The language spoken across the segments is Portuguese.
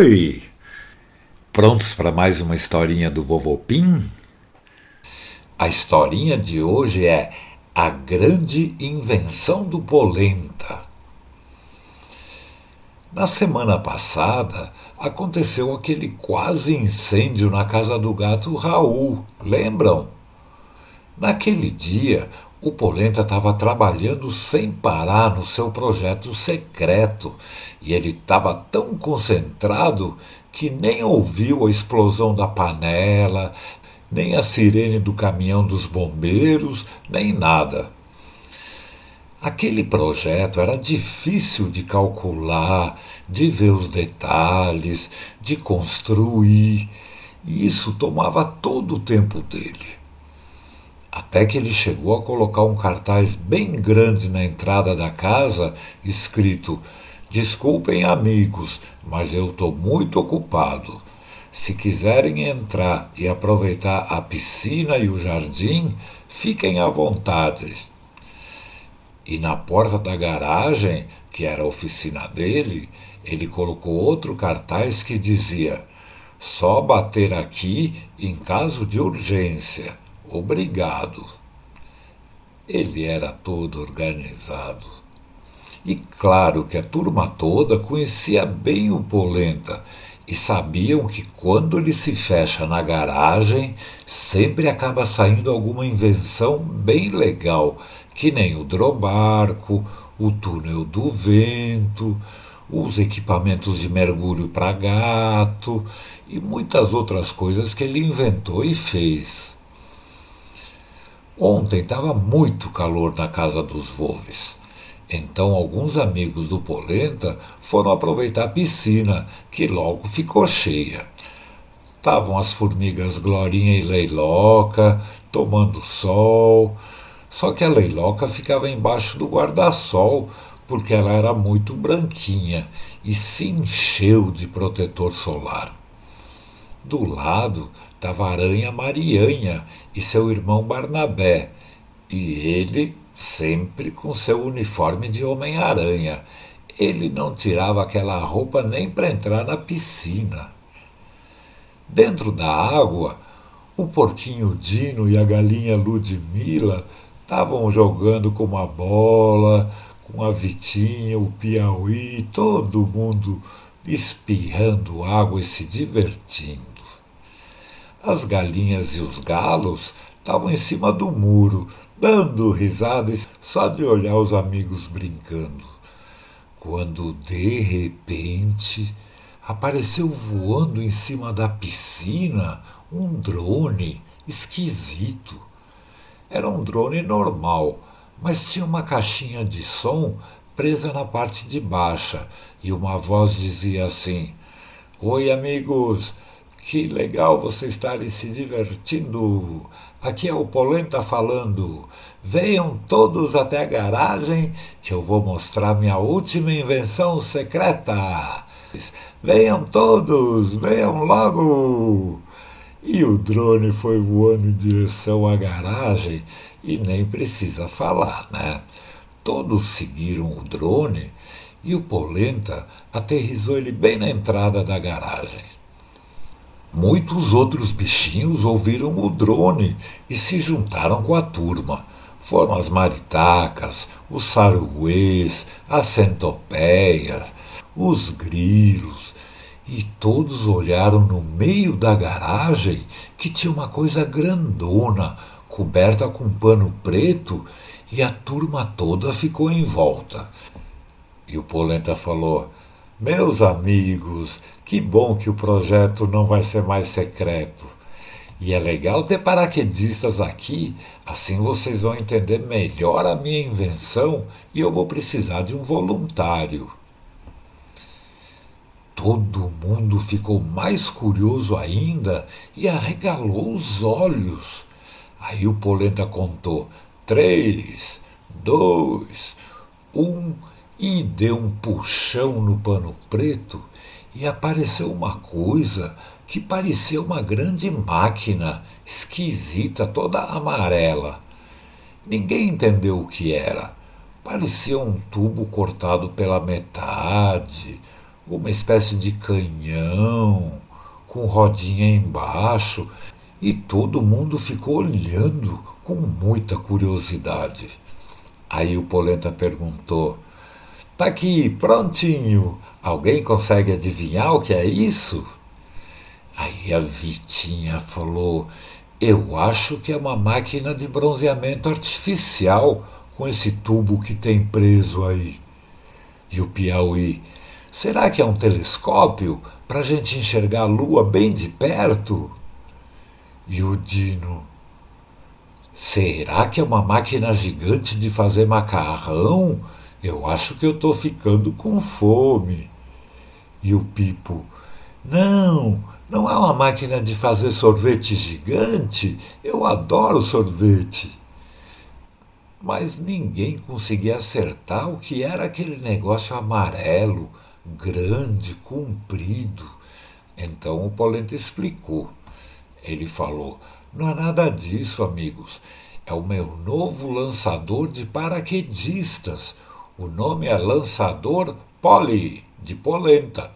Oi! Prontos para mais uma historinha do Vovô Pim? A historinha de hoje é A Grande Invenção do Polenta. Na semana passada aconteceu aquele quase incêndio na casa do gato Raul, lembram? Naquele dia, o Polenta estava trabalhando sem parar no seu projeto secreto. E ele estava tão concentrado que nem ouviu a explosão da panela, nem a sirene do caminhão dos bombeiros, nem nada. Aquele projeto era difícil de calcular, de ver os detalhes, de construir, e isso tomava todo o tempo dele até que ele chegou a colocar um cartaz bem grande na entrada da casa, escrito: Desculpem, amigos, mas eu estou muito ocupado. Se quiserem entrar e aproveitar a piscina e o jardim, fiquem à vontade. E na porta da garagem, que era a oficina dele, ele colocou outro cartaz que dizia: Só bater aqui em caso de urgência. Obrigado. Ele era todo organizado. E claro que a turma toda conhecia bem o Polenta e sabiam que quando ele se fecha na garagem, sempre acaba saindo alguma invenção bem legal, que nem o drobarco, o túnel do vento, os equipamentos de mergulho para gato e muitas outras coisas que ele inventou e fez. Ontem estava muito calor na casa dos Volves. Então alguns amigos do Polenta foram aproveitar a piscina, que logo ficou cheia. Estavam as formigas Glorinha e Leiloca tomando sol. Só que a Leiloca ficava embaixo do guarda-sol, porque ela era muito branquinha e se encheu de protetor solar. Do lado estava a aranha Marianha e seu irmão Barnabé, e ele sempre com seu uniforme de Homem-Aranha. Ele não tirava aquela roupa nem para entrar na piscina. Dentro da água, o porquinho Dino e a galinha Ludmila estavam jogando com uma bola, com a Vitinha, o Piauí, todo mundo espirrando água e se divertindo. As galinhas e os galos estavam em cima do muro, dando risadas só de olhar os amigos brincando. Quando de repente apareceu voando em cima da piscina um drone esquisito. Era um drone normal, mas tinha uma caixinha de som presa na parte de baixa e uma voz dizia assim: Oi, amigos, que legal você estarem se divertindo. Aqui é o Polenta falando. Venham todos até a garagem que eu vou mostrar minha última invenção secreta. Venham todos, venham logo. E o drone foi voando em direção à garagem e nem precisa falar, né? Todos seguiram o drone e o Polenta aterrizou ele bem na entrada da garagem. Muitos outros bichinhos ouviram o drone e se juntaram com a turma. Foram as maritacas, os saruês, as centopeias, os grilos, e todos olharam no meio da garagem que tinha uma coisa grandona, coberta com pano preto, e a turma toda ficou em volta. E o Polenta falou: Meus amigos, que bom que o projeto não vai ser mais secreto. E é legal ter paraquedistas aqui, assim vocês vão entender melhor a minha invenção e eu vou precisar de um voluntário. Todo mundo ficou mais curioso ainda e arregalou os olhos. Aí o Polenta contou: três, dois, um, e deu um puxão no pano preto e apareceu uma coisa que parecia uma grande máquina, esquisita, toda amarela. Ninguém entendeu o que era. Parecia um tubo cortado pela metade, uma espécie de canhão com rodinha embaixo, e todo mundo ficou olhando com muita curiosidade. Aí o Polenta perguntou: Tá aqui, prontinho. Alguém consegue adivinhar o que é isso? Aí a Vitinha falou: Eu acho que é uma máquina de bronzeamento artificial com esse tubo que tem preso aí. E o Piauí: Será que é um telescópio para a gente enxergar a lua bem de perto? E o Dino: Será que é uma máquina gigante de fazer macarrão? Eu acho que eu estou ficando com fome. E o Pipo: Não, não é uma máquina de fazer sorvete gigante. Eu adoro sorvete. Mas ninguém conseguia acertar o que era aquele negócio amarelo, grande, comprido. Então o Polenta explicou. Ele falou: Não é nada disso, amigos. É o meu novo lançador de paraquedistas. O nome é Lançador Poli, de polenta.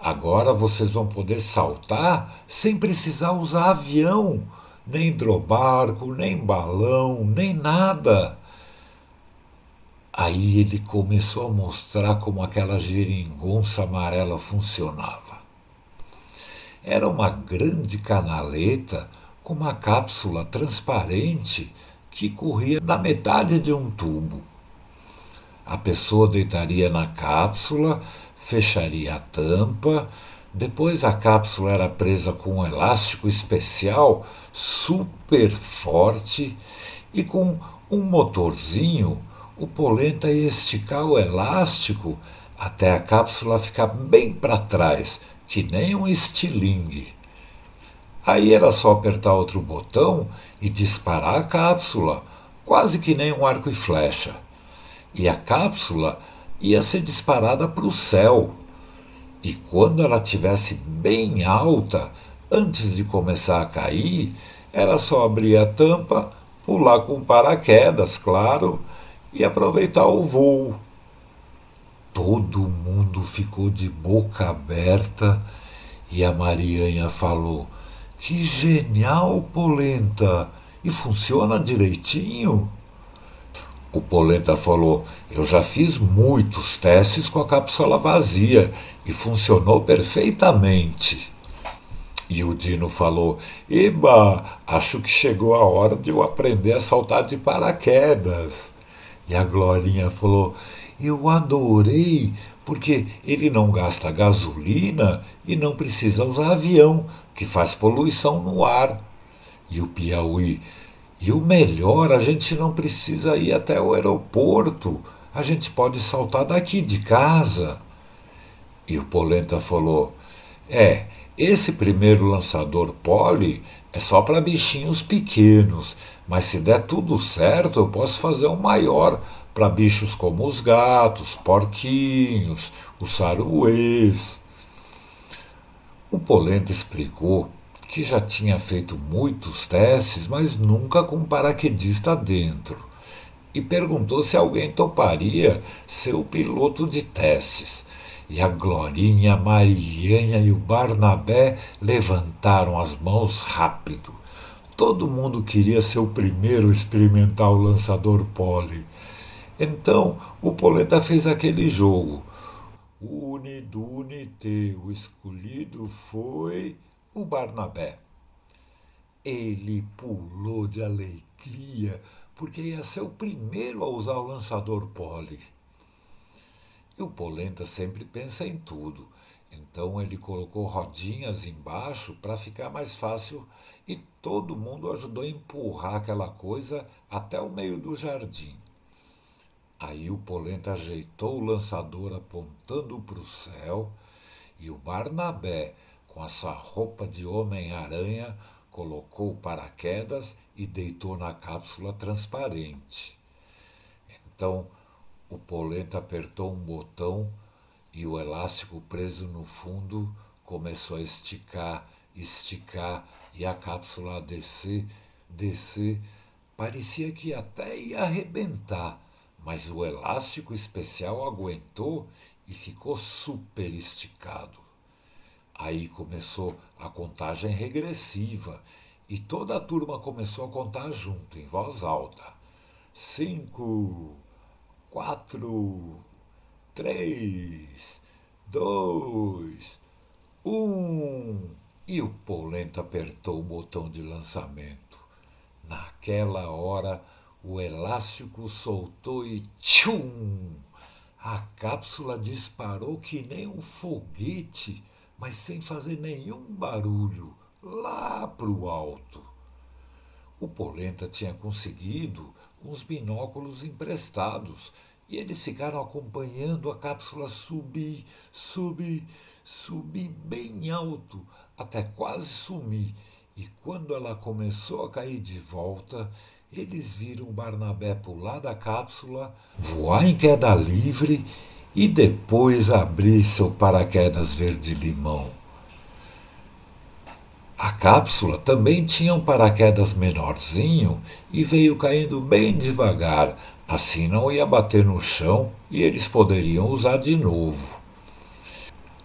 Agora vocês vão poder saltar sem precisar usar avião, nem hidrobarco, nem balão, nem nada. Aí ele começou a mostrar como aquela geringonça amarela funcionava. Era uma grande canaleta com uma cápsula transparente que corria na metade de um tubo. A pessoa deitaria na cápsula, fecharia a tampa, depois a cápsula era presa com um elástico especial super forte e com um motorzinho o polenta ia esticar o elástico até a cápsula ficar bem para trás que nem um estilingue. Aí era só apertar outro botão e disparar a cápsula, quase que nem um arco e flecha. E a cápsula ia ser disparada para o céu. E quando ela estivesse bem alta, antes de começar a cair, era só abrir a tampa, pular com paraquedas, claro, e aproveitar o voo. Todo mundo ficou de boca aberta e a Marianha falou: Que genial, Polenta! E funciona direitinho? O Polenta falou: Eu já fiz muitos testes com a cápsula vazia e funcionou perfeitamente. E o Dino falou: Eba, acho que chegou a hora de eu aprender a saltar de paraquedas. E a Glorinha falou: eu adorei, porque ele não gasta gasolina e não precisa usar avião, que faz poluição no ar. E o Piauí, e o melhor, a gente não precisa ir até o aeroporto, a gente pode saltar daqui de casa. E o Polenta falou: É, esse primeiro lançador poli é só para bichinhos pequenos, mas se der tudo certo, eu posso fazer um maior para bichos como os gatos, porquinhos, os saruês. O Polenta explicou que já tinha feito muitos testes, mas nunca com paraquedista dentro, e perguntou se alguém toparia ser o piloto de testes. E a Glorinha, a Marianha e o Barnabé levantaram as mãos rápido. Todo mundo queria ser o primeiro a experimentar o lançador pole. Então o Polenta fez aquele jogo. Unidunite, o escolhido foi o Barnabé. Ele pulou de alegria, porque ia ser o primeiro a usar o lançador pole. E o Polenta sempre pensa em tudo. Então ele colocou rodinhas embaixo para ficar mais fácil e todo mundo ajudou a empurrar aquela coisa até o meio do jardim. Aí o Polenta ajeitou o lançador apontando para o céu e o Barnabé, com a sua roupa de Homem-Aranha, colocou paraquedas e deitou na cápsula transparente. Então o Polenta apertou um botão e o elástico preso no fundo começou a esticar, esticar e a cápsula a descer, descer. Parecia que até ia arrebentar mas o elástico especial aguentou e ficou super esticado. Aí começou a contagem regressiva e toda a turma começou a contar junto, em voz alta. Cinco, quatro, três, dois, um. E o Polenta apertou o botão de lançamento. Naquela hora, o elástico soltou e tchum! A cápsula disparou que nem um foguete, mas sem fazer nenhum barulho, lá para o alto. O Polenta tinha conseguido uns binóculos emprestados e eles ficaram acompanhando a cápsula subir, subir, subir bem alto, até quase sumir. E quando ela começou a cair de volta, eles viram Barnabé pular da cápsula, voar em queda livre e depois abrir seu paraquedas verde-limão. A cápsula também tinha um paraquedas menorzinho e veio caindo bem devagar, assim não ia bater no chão e eles poderiam usar de novo.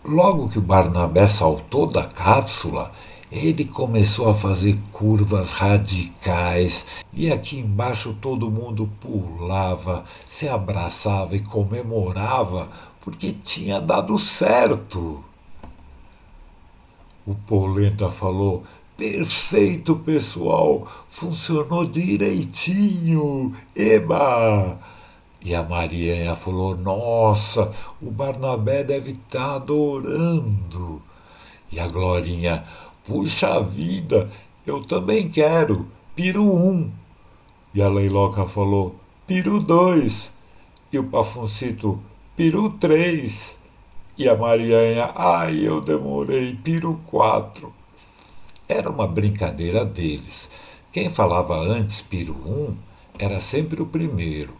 Logo que o Barnabé saltou da cápsula, ele começou a fazer curvas radicais e aqui embaixo todo mundo pulava, se abraçava e comemorava porque tinha dado certo. O Polenta falou: Perfeito, pessoal, funcionou direitinho. Eba! E a Marianha falou: Nossa, o Barnabé deve estar tá adorando. E a Glorinha: Puxa vida, eu também quero. Piro um. E a Leiloca falou: Piro dois. E o Pafuncito: Piro três. E a Marianha, ai, eu demorei, piro quatro. Era uma brincadeira deles. Quem falava antes piro um era sempre o primeiro.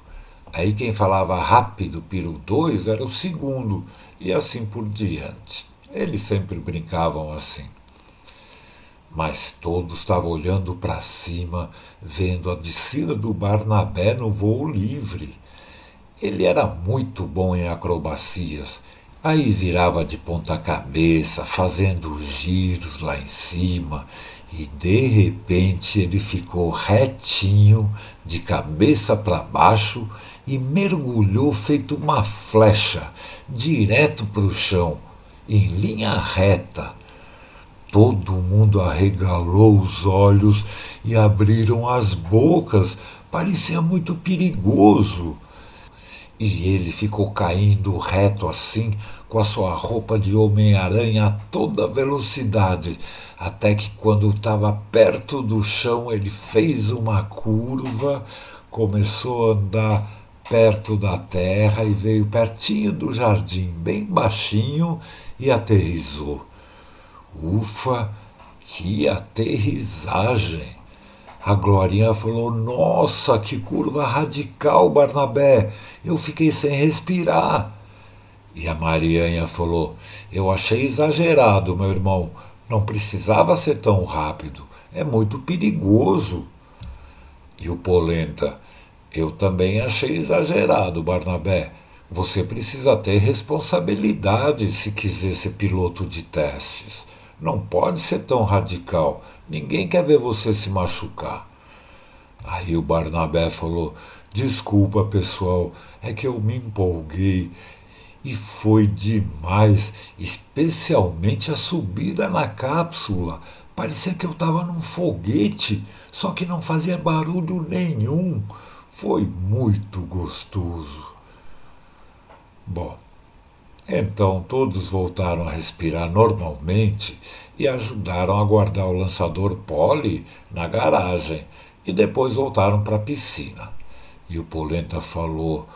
Aí quem falava rápido piro dois era o segundo, e assim por diante. Eles sempre brincavam assim. Mas todos estavam olhando para cima, vendo a descida do Barnabé no voo livre. Ele era muito bom em acrobacias Aí virava de ponta cabeça, fazendo giros lá em cima, e de repente ele ficou retinho, de cabeça para baixo, e mergulhou feito uma flecha, direto para o chão, em linha reta. Todo mundo arregalou os olhos e abriram as bocas, parecia muito perigoso. E ele ficou caindo reto assim, com a sua roupa de Homem-Aranha a toda velocidade, até que, quando estava perto do chão, ele fez uma curva, começou a andar perto da terra e veio pertinho do jardim, bem baixinho, e aterrizou. Ufa, que aterrissagem! A Glorinha falou: Nossa, que curva radical, Barnabé! Eu fiquei sem respirar. E a Marianha falou: Eu achei exagerado, meu irmão. Não precisava ser tão rápido. É muito perigoso. E o Polenta: Eu também achei exagerado, Barnabé. Você precisa ter responsabilidade se quiser ser piloto de testes. Não pode ser tão radical. Ninguém quer ver você se machucar. Aí o Barnabé falou: Desculpa, pessoal, é que eu me empolguei. E foi demais, especialmente a subida na cápsula. Parecia que eu estava num foguete, só que não fazia barulho nenhum. Foi muito gostoso. Bom, então todos voltaram a respirar normalmente e ajudaram a guardar o lançador Poli na garagem e depois voltaram para a piscina. E o Polenta falou: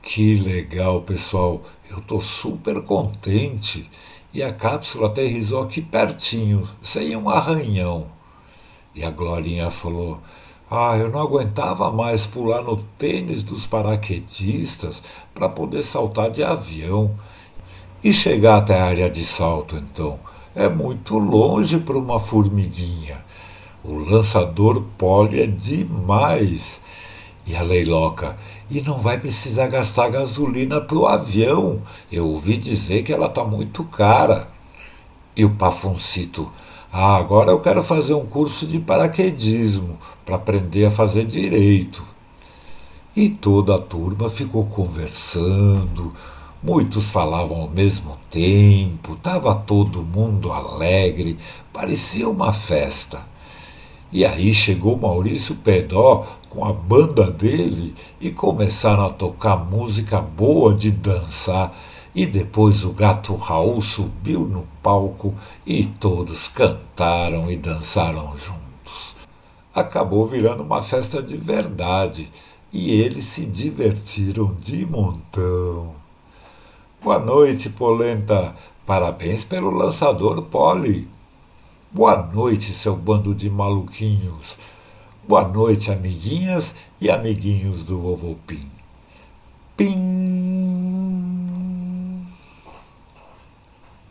Que legal, pessoal, eu estou super contente. E a cápsula aterrizou aqui pertinho, sem um arranhão. E a Glorinha falou: ah, eu não aguentava mais pular no tênis dos paraquedistas para poder saltar de avião. E chegar até a área de salto, então, é muito longe para uma formiguinha. O lançador pole é demais. E a Leiloca, e não vai precisar gastar gasolina para o avião. Eu ouvi dizer que ela está muito cara. E o Pafuncito, ah, agora eu quero fazer um curso de paraquedismo para aprender a fazer direito. E toda a turma ficou conversando, muitos falavam ao mesmo tempo, estava todo mundo alegre, parecia uma festa. E aí chegou Maurício Pedó com a banda dele e começaram a tocar música boa de dançar. E depois o gato Raul subiu no palco e todos cantaram e dançaram juntos. Acabou virando uma festa de verdade e eles se divertiram de montão. Boa noite, Polenta. Parabéns pelo lançador Poli. Boa noite, seu bando de maluquinhos. Boa noite, amiguinhas e amiguinhos do Vovô Pim. Pim!